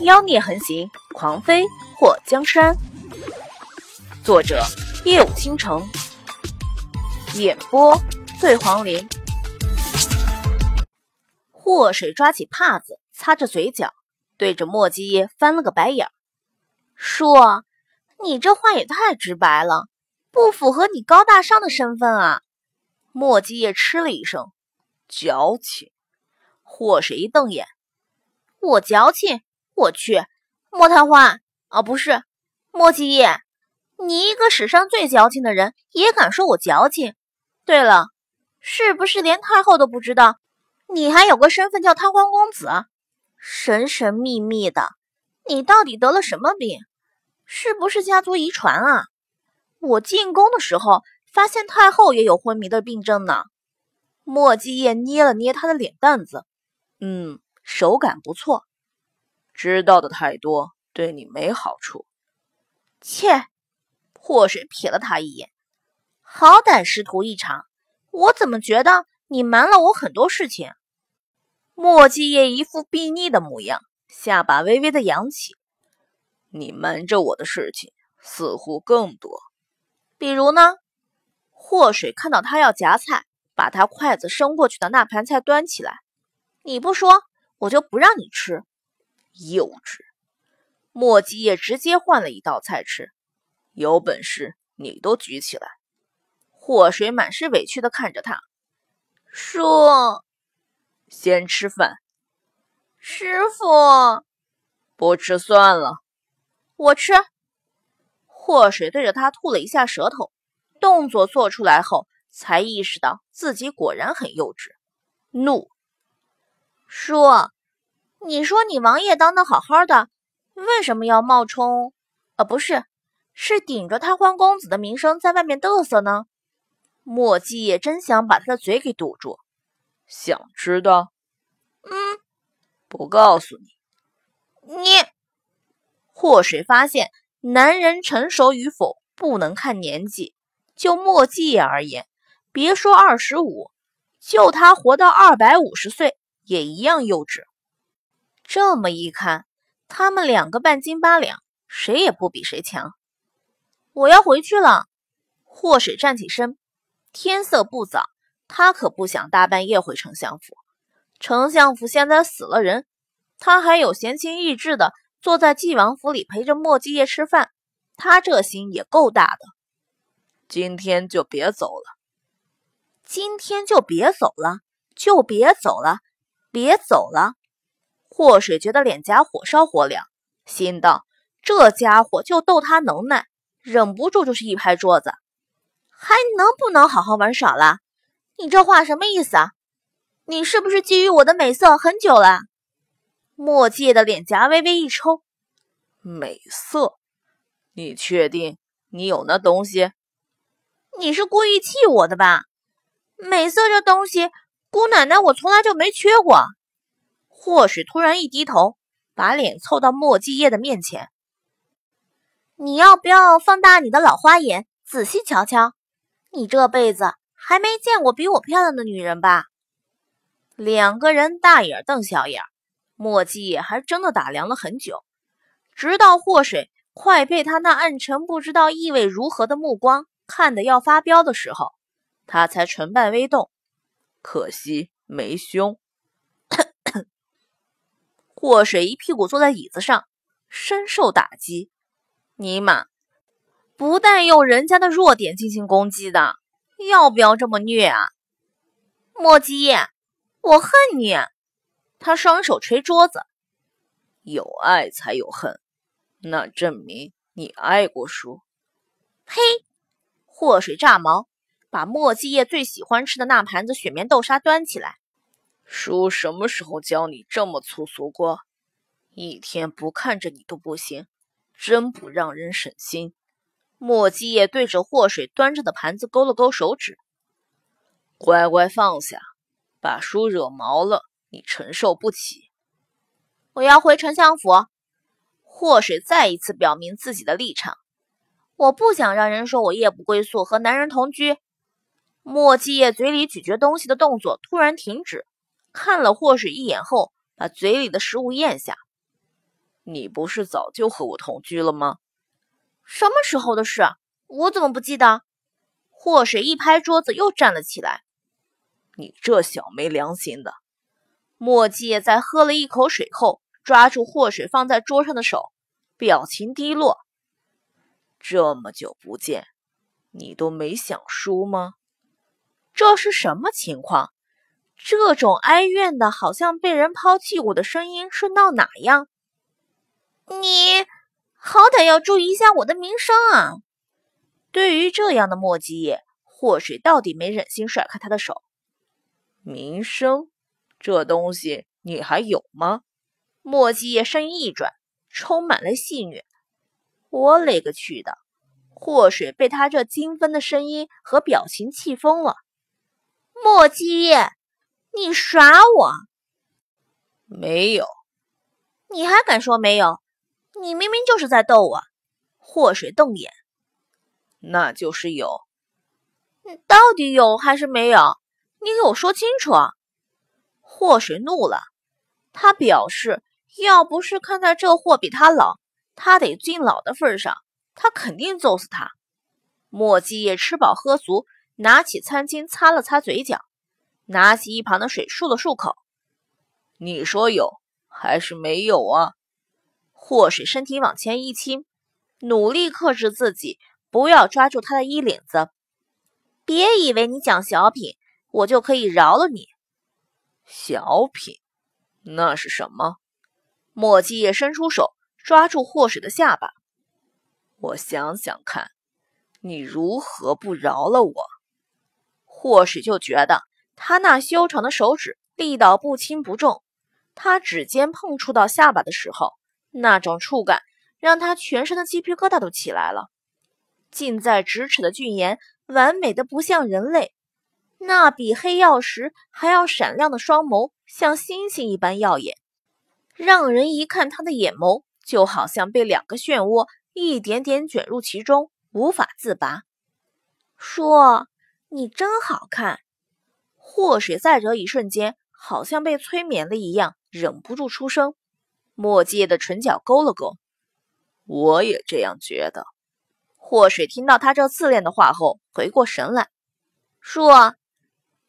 妖孽横行，狂飞破江山。作者：夜舞倾城，演播：醉黄林。祸水抓起帕子擦着嘴角，对着莫基叶翻了个白眼儿：“叔，你这话也太直白了，不符合你高大上的身份啊！”莫基叶嗤了一声：“矫情。”祸水一瞪眼：“我矫情？我去，莫探花啊，不是莫基叶，你一个史上最矫情的人，也敢说我矫情？对了，是不是连太后都不知道？你还有个身份叫贪欢公子，神神秘秘的，你到底得了什么病？是不是家族遗传啊？我进宫的时候发现太后也有昏迷的病症呢。”莫基叶捏了捏他的脸蛋子。嗯，手感不错。知道的太多，对你没好处。切！祸水瞥了他一眼，好歹师徒一场，我怎么觉得你瞒了我很多事情？莫继业一副睥睨的模样，下巴微微的扬起。你瞒着我的事情似乎更多。比如呢？祸水看到他要夹菜，把他筷子伸过去的那盘菜端起来。你不说，我就不让你吃。幼稚！莫基业直接换了一道菜吃。有本事你都举起来！祸水满是委屈的看着他，叔，先吃饭。师傅，不吃算了。我吃。祸水对着他吐了一下舌头，动作做出来后，才意识到自己果然很幼稚，怒。叔，你说你王爷当的好好的，为什么要冒充？呃，不是，是顶着贪欢公子的名声在外面嘚瑟呢？墨迹也真想把他的嘴给堵住。想知道？嗯，不告诉你。你，祸水发现男人成熟与否不能看年纪。就墨迹而言，别说二十五，就他活到二百五十岁。也一样幼稚。这么一看，他们两个半斤八两，谁也不比谁强。我要回去了。祸水站起身，天色不早，他可不想大半夜回丞相府。丞相府现在死了人，他还有闲情逸致的坐在纪王府里陪着莫继业吃饭，他这心也够大的。今天就别走了。今天就别走了，就别走了。别走了！祸水觉得脸颊火烧火燎，心道：这家伙就逗他能耐，忍不住就是一拍桌子。还能不能好好玩耍了？你这话什么意思啊？你是不是觊觎我的美色很久了？墨界的脸颊微微一抽，美色？你确定你有那东西？你是故意气我的吧？美色这东西。姑奶奶，我从来就没缺过。祸水突然一低头，把脸凑到莫继业的面前。你要不要放大你的老花眼，仔细瞧瞧？你这辈子还没见过比我漂亮的女人吧？两个人大眼瞪小眼，莫继业还真的打量了很久，直到祸水快被他那暗沉不知道意味如何的目光看得要发飙的时候，他才唇瓣微动。可惜没胸。祸水一屁股坐在椅子上，深受打击。尼玛，不带用人家的弱点进行攻击的，要不要这么虐啊？莫基叶，我恨你！他双手捶桌子。有爱才有恨，那证明你爱过书。呸，祸水炸毛。把莫继叶最喜欢吃的那盘子雪棉豆沙端起来。叔什么时候教你这么粗俗过？一天不看着你都不行，真不让人省心。莫继业对着祸水端着的盘子勾了勾手指：“乖乖放下，把叔惹毛了，你承受不起。”我要回丞相府。祸水再一次表明自己的立场：我不想让人说我夜不归宿，和男人同居。莫继业嘴里咀嚼东西的动作突然停止，看了祸水一眼后，把嘴里的食物咽下。你不是早就和我同居了吗？什么时候的事？我怎么不记得？祸水一拍桌子，又站了起来。你这小没良心的！墨迹在喝了一口水后，抓住祸水放在桌上的手，表情低落。这么久不见，你都没想输吗？这是什么情况？这种哀怨的，好像被人抛弃过的声音是闹哪样？你好歹要注意一下我的名声啊！对于这样的墨迹叶，祸水到底没忍心甩开他的手。名声，这东西你还有吗？墨迹叶声音一转，充满了戏谑。我勒个去的！祸水被他这精分的声音和表情气疯了。墨迹叶，你耍我？没有？你还敢说没有？你明明就是在逗我！祸水瞪眼。那就是有。到底有还是没有？你给我说清楚！祸水怒了，他表示，要不是看在这货比他老，他得敬老的份上，他肯定揍死他。墨迹也吃饱喝足，拿起餐巾擦了擦嘴角，拿起一旁的水漱了漱口。你说有还是没有啊？祸水身体往前一倾，努力克制自己，不要抓住他的衣领子。别以为你讲小品。我就可以饶了你，小品，那是什么？墨迹也伸出手抓住祸水的下巴。我想想看，你如何不饶了我？祸水就觉得他那修长的手指力道不轻不重，他指尖碰触到下巴的时候，那种触感让他全身的鸡皮疙瘩都起来了。近在咫尺的俊颜，完美的不像人类。那比黑曜石还要闪亮的双眸，像星星一般耀眼，让人一看他的眼眸，就好像被两个漩涡一点点卷入其中，无法自拔。说：“你真好看。”祸水在这一瞬间，好像被催眠了一样，忍不住出声。墨界的唇角勾了勾：“我也这样觉得。”祸水听到他这自恋的话后，回过神来，说。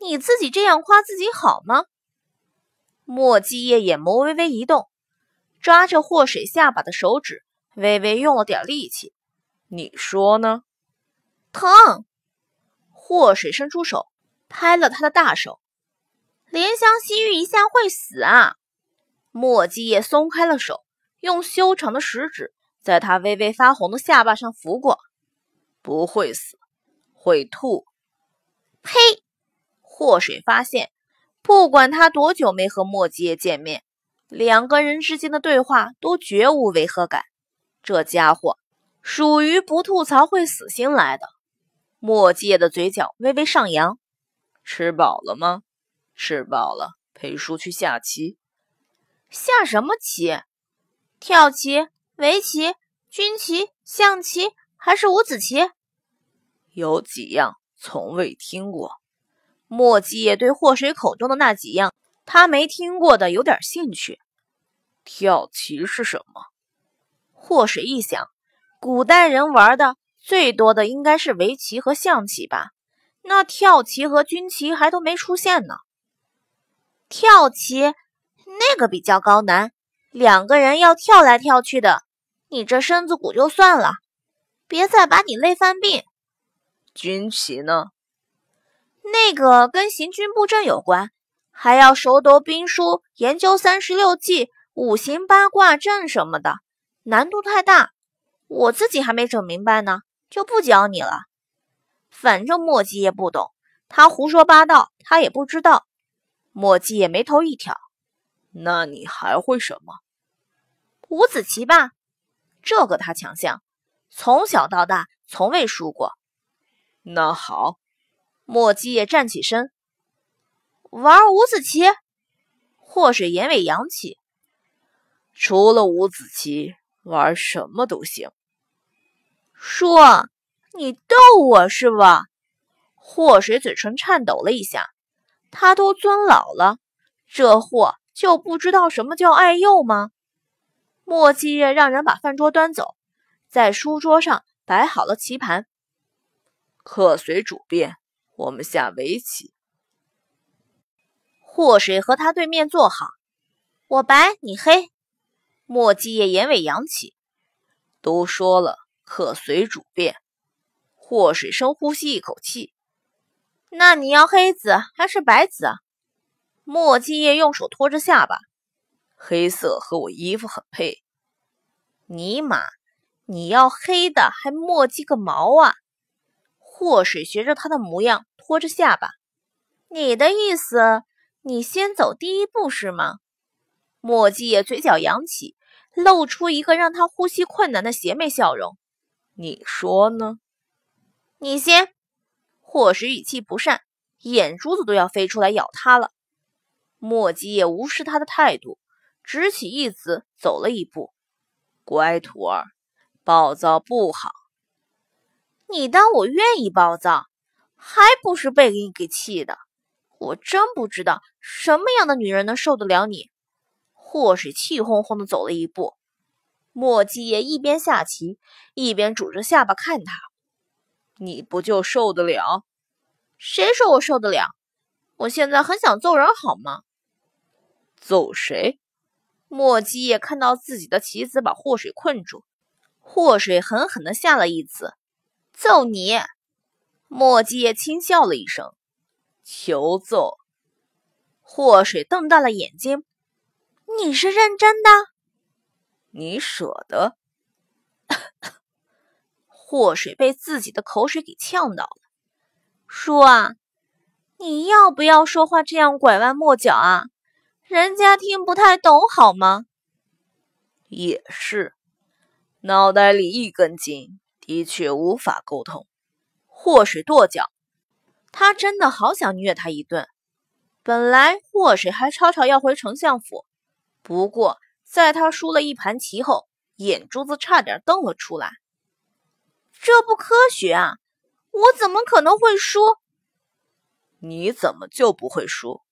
你自己这样夸自己好吗？墨迹叶眼眸微微一动，抓着祸水下巴的手指微微用了点力气。你说呢？疼！祸水伸出手拍了他的大手。怜香惜玉一下会死啊！墨迹叶松开了手，用修长的食指在他微微发红的下巴上拂过。不会死，会吐。呸！祸水发现，不管他多久没和墨迹叶见面，两个人之间的对话都绝无违和感。这家伙属于不吐槽会死心来的。墨迹叶的嘴角微微上扬，吃饱了吗？吃饱了，陪叔去下棋。下什么棋？跳棋、围棋、军棋、象棋，还是五子棋？有几样从未听过。墨迹也对祸水口中的那几样他没听过的有点兴趣。跳棋是什么？祸水一想，古代人玩的最多的应该是围棋和象棋吧？那跳棋和军棋还都没出现呢。跳棋那个比较高难，两个人要跳来跳去的，你这身子骨就算了，别再把你累犯病。军棋呢？那个跟行军布阵有关，还要熟读兵书、研究三十六计、五行八卦阵什么的，难度太大，我自己还没整明白呢，就不教你了。反正墨迹也不懂，他胡说八道，他也不知道。墨迹也眉头一挑，那你还会什么？五子棋吧，这个他强项，从小到大从未输过。那好。墨迹也站起身，玩五子棋。祸水眼尾扬起，除了五子棋，玩什么都行。说，你逗我是吧？祸水嘴唇颤抖了一下，他都尊老了，这货就不知道什么叫爱幼吗？墨迹叶让人把饭桌端走，在书桌上摆好了棋盘。客随主便，我们下围棋。祸水和他对面坐好，我白你黑。墨迹叶眼尾扬起，都说了，客随主便。祸水深呼吸一口气，那你要黑子还是白子啊？墨迹叶用手托着下巴，黑色和我衣服很配。尼玛，你要黑的还墨迹个毛啊！祸水学着他的模样托着下巴，你的意思？你先走第一步是吗？墨迹叶嘴角扬起，露出一个让他呼吸困难的邪魅笑容。你说呢？你先。或许语气不善，眼珠子都要飞出来咬他了。墨迹也无视他的态度，直起一子走了一步。乖徒儿，暴躁不好。你当我愿意暴躁，还不是被你给气的？我真不知道什么样的女人能受得了你。霍水气哄哄的走了一步，墨迹也一边下棋一边拄着下巴看他。你不就受得了？谁说我受得了？我现在很想揍人，好吗？揍谁？墨迹叶看到自己的棋子把祸水困住，祸水狠狠的下了一子，揍你！墨迹叶轻笑了一声。求揍！祸水瞪大了眼睛，你是认真的？你舍得？祸水被自己的口水给呛到了。叔啊，你要不要说话这样拐弯抹角啊？人家听不太懂好吗？也是，脑袋里一根筋，的确无法沟通。祸水跺脚。他真的好想虐他一顿。本来祸水还吵吵要回丞相府，不过在他输了一盘棋后，眼珠子差点瞪了出来。这不科学啊！我怎么可能会输？你怎么就不会输？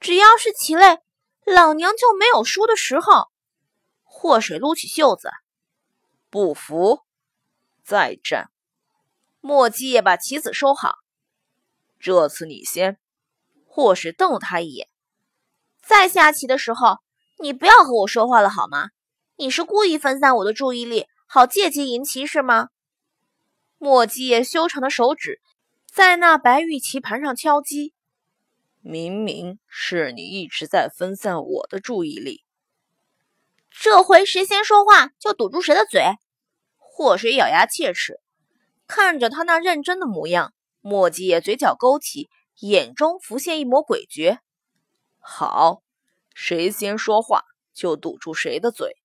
只要是棋类，老娘就没有输的时候。祸水撸起袖子，不服，再战。墨迹也把棋子收好。这次你先，祸水瞪了他一眼。再下棋的时候，你不要和我说话了好吗？你是故意分散我的注意力，好借机赢棋是吗？墨迹叶修长的手指在那白玉棋盘上敲击。明明是你一直在分散我的注意力。这回谁先说话就堵住谁的嘴。祸水咬牙切齿，看着他那认真的模样。墨迹叶嘴角勾起，眼中浮现一抹诡谲。好，谁先说话就堵住谁的嘴。